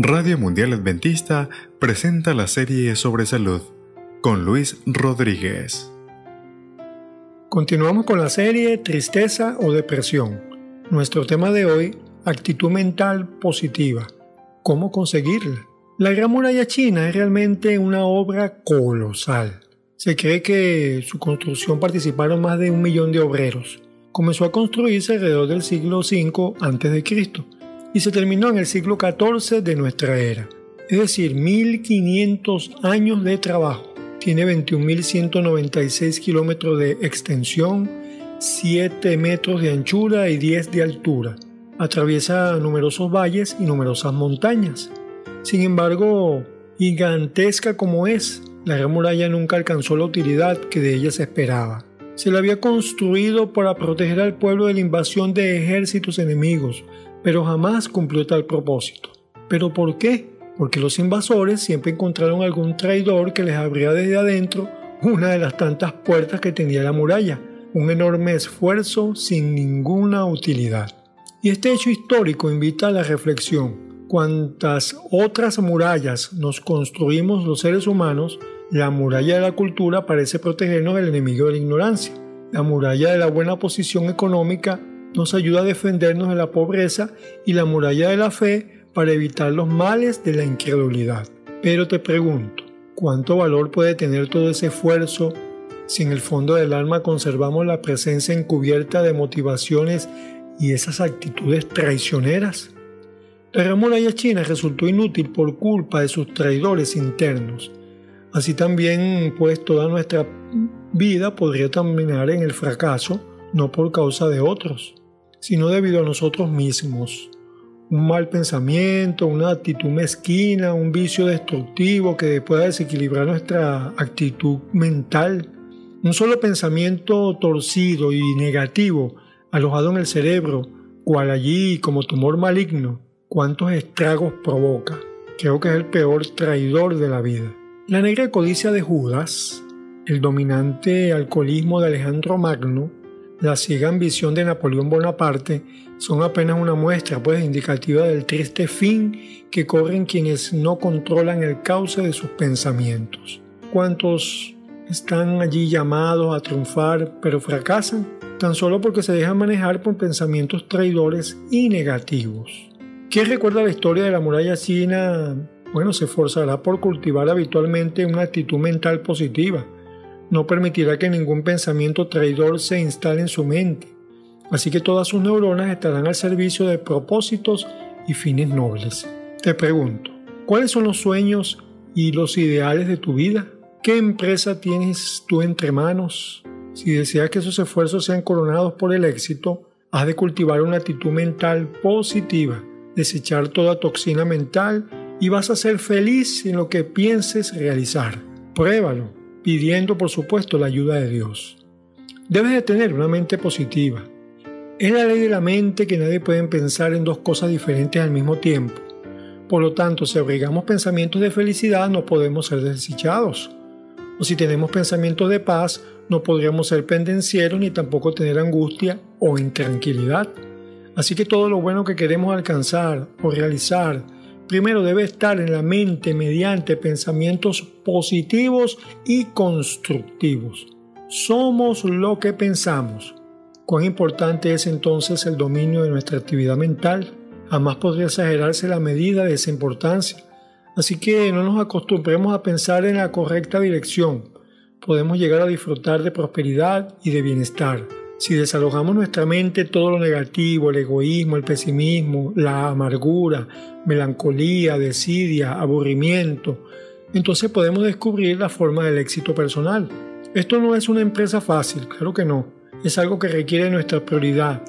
Radio Mundial Adventista presenta la serie sobre salud con Luis Rodríguez. Continuamos con la serie Tristeza o Depresión. Nuestro tema de hoy, actitud mental positiva. ¿Cómo conseguirla? La Gran Muralla China es realmente una obra colosal. Se cree que su construcción participaron más de un millón de obreros. Comenzó a construirse alrededor del siglo V a.C y se terminó en el siglo XIV de nuestra era, es decir, 1500 años de trabajo. Tiene 21.196 kilómetros de extensión, 7 metros de anchura y 10 de altura. Atraviesa numerosos valles y numerosas montañas. Sin embargo, gigantesca como es, la gran muralla nunca alcanzó la utilidad que de ella se esperaba. Se la había construido para proteger al pueblo de la invasión de ejércitos enemigos, pero jamás cumplió tal propósito. ¿Pero por qué? Porque los invasores siempre encontraron algún traidor que les abría desde adentro una de las tantas puertas que tenía la muralla, un enorme esfuerzo sin ninguna utilidad. Y este hecho histórico invita a la reflexión. Cuantas otras murallas nos construimos los seres humanos, la muralla de la cultura parece protegernos del enemigo de la ignorancia. La muralla de la buena posición económica nos ayuda a defendernos de la pobreza y la muralla de la fe para evitar los males de la incredulidad. Pero te pregunto, ¿cuánto valor puede tener todo ese esfuerzo si en el fondo del alma conservamos la presencia encubierta de motivaciones y esas actitudes traicioneras? La muralla china resultó inútil por culpa de sus traidores internos. Así también, pues toda nuestra vida podría terminar en el fracaso, no por causa de otros sino debido a nosotros mismos. Un mal pensamiento, una actitud mezquina, un vicio destructivo que pueda desequilibrar nuestra actitud mental. Un solo pensamiento torcido y negativo alojado en el cerebro, cual allí como tumor maligno, cuántos estragos provoca. Creo que es el peor traidor de la vida. La negra codicia de Judas, el dominante alcoholismo de Alejandro Magno, la ciega ambición de Napoleón Bonaparte son apenas una muestra pues indicativa del triste fin que corren quienes no controlan el cauce de sus pensamientos. ¿Cuántos están allí llamados a triunfar pero fracasan? Tan solo porque se dejan manejar por pensamientos traidores y negativos. ¿Quién recuerda la historia de la muralla china? Bueno, se esforzará por cultivar habitualmente una actitud mental positiva no permitirá que ningún pensamiento traidor se instale en su mente, así que todas sus neuronas estarán al servicio de propósitos y fines nobles. Te pregunto, ¿cuáles son los sueños y los ideales de tu vida? ¿Qué empresa tienes tú entre manos? Si deseas que esos esfuerzos sean coronados por el éxito, has de cultivar una actitud mental positiva, desechar toda toxina mental y vas a ser feliz en lo que pienses realizar. Pruébalo pidiendo por supuesto la ayuda de Dios. Debes de tener una mente positiva. Es la ley de la mente que nadie puede pensar en dos cosas diferentes al mismo tiempo. Por lo tanto, si abrigamos pensamientos de felicidad, no podemos ser desdichados. O si tenemos pensamientos de paz, no podríamos ser pendencieros ni tampoco tener angustia o intranquilidad. Así que todo lo bueno que queremos alcanzar o realizar primero debe estar en la mente mediante pensamientos positivos y constructivos. Somos lo que pensamos. Cuán importante es entonces el dominio de nuestra actividad mental. Jamás podría exagerarse la medida de esa importancia. Así que no nos acostumbremos a pensar en la correcta dirección. Podemos llegar a disfrutar de prosperidad y de bienestar. Si desalojamos nuestra mente todo lo negativo, el egoísmo, el pesimismo, la amargura, melancolía, desidia, aburrimiento, entonces podemos descubrir la forma del éxito personal. Esto no es una empresa fácil, claro que no. Es algo que requiere nuestra prioridad.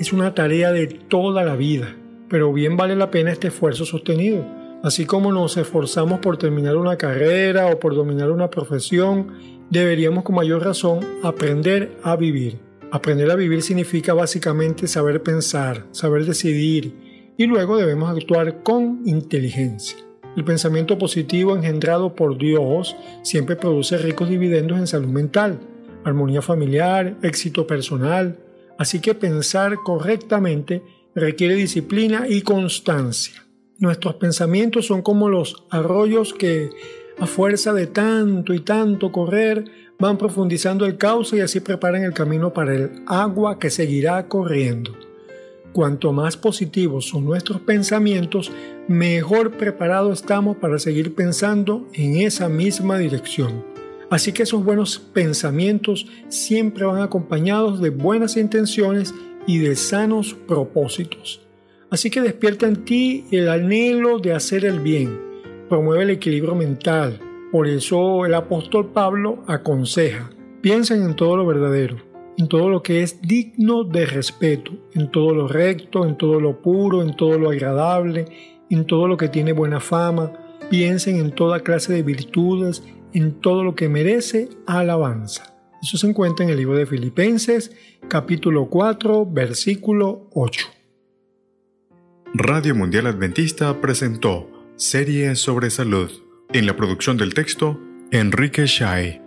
Es una tarea de toda la vida, pero bien vale la pena este esfuerzo sostenido. Así como nos esforzamos por terminar una carrera o por dominar una profesión, deberíamos con mayor razón aprender a vivir. Aprender a vivir significa básicamente saber pensar, saber decidir y luego debemos actuar con inteligencia. El pensamiento positivo engendrado por Dios siempre produce ricos dividendos en salud mental, armonía familiar, éxito personal, así que pensar correctamente requiere disciplina y constancia. Nuestros pensamientos son como los arroyos que, a fuerza de tanto y tanto correr, van profundizando el cauce y así preparan el camino para el agua que seguirá corriendo. Cuanto más positivos son nuestros pensamientos, mejor preparados estamos para seguir pensando en esa misma dirección. Así que esos buenos pensamientos siempre van acompañados de buenas intenciones y de sanos propósitos. Así que despierta en ti el anhelo de hacer el bien, promueve el equilibrio mental. Por eso el apóstol Pablo aconseja, piensen en todo lo verdadero, en todo lo que es digno de respeto, en todo lo recto, en todo lo puro, en todo lo agradable, en todo lo que tiene buena fama, piensen en toda clase de virtudes, en todo lo que merece alabanza. Eso se encuentra en el libro de Filipenses, capítulo 4, versículo 8. Radio Mundial Adventista presentó Serie sobre Salud. En la producción del texto, Enrique Shai.